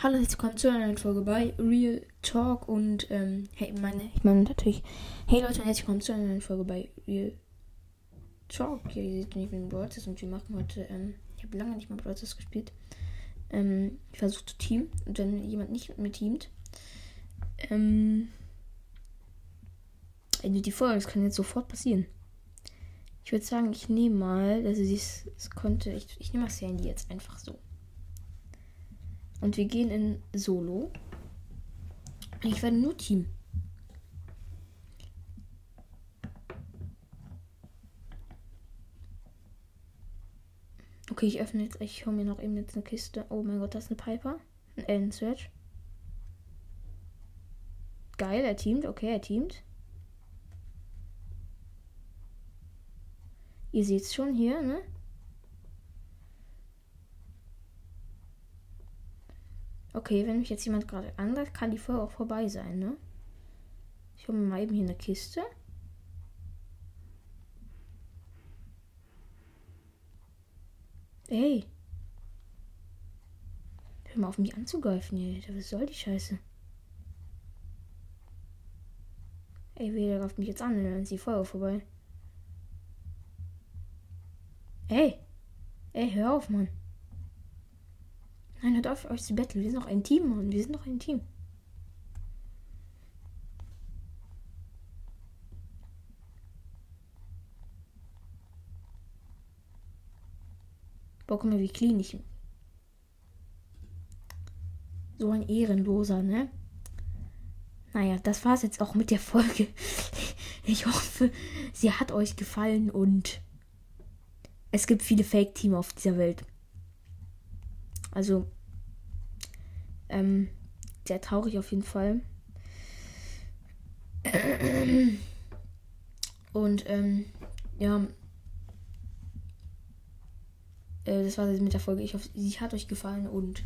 Hallo, herzlich willkommen zu einer neuen Folge bei Real Talk und ähm, hey, meine, ich meine natürlich, hey Leute, herzlich willkommen zu einer neuen Folge bei Real Talk. Ja, ihr seht mit dem Broadcast und wir machen heute, ähm, ich habe lange nicht mehr Broadcast gespielt. Ähm, ich versuche zu teamen und wenn jemand nicht mit mir teamt, ähm, endet die Folge, das kann jetzt sofort passieren. Ich würde sagen, ich nehme mal, also es konnte, ich, ich nehme das Handy jetzt einfach so. Und wir gehen in Solo. Ich werde nur Team. Okay, ich öffne jetzt. Ich hole mir noch eben jetzt eine Kiste. Oh mein Gott, das ist eine Piper. Ein Ellen Search. Geil, er teamt. Okay, er teamt. Ihr seht es schon hier, ne? Okay, wenn mich jetzt jemand gerade angreift, kann die Folge auch vorbei sein, ne? Ich hole mir mal eben hier eine Kiste. Ey. Hör mal auf mich anzugreifen, hier. Was soll die Scheiße? Ey, wer greift mich jetzt an? Dann ist die Folge vorbei. Ey. Ey, hör auf, Mann. Nein, hört auf euch zu betteln. Wir sind noch ein Team, Mann. Wir sind noch ein Team. Boah, guck mal, wie clean ich. So ein Ehrenloser, ne? Naja, das war's jetzt auch mit der Folge. Ich hoffe, sie hat euch gefallen und es gibt viele Fake-Team auf dieser Welt. Also, ähm, sehr traurig auf jeden Fall. Und, ähm, ja. Äh, das war es mit der Folge. Ich hoffe, sie hat euch gefallen und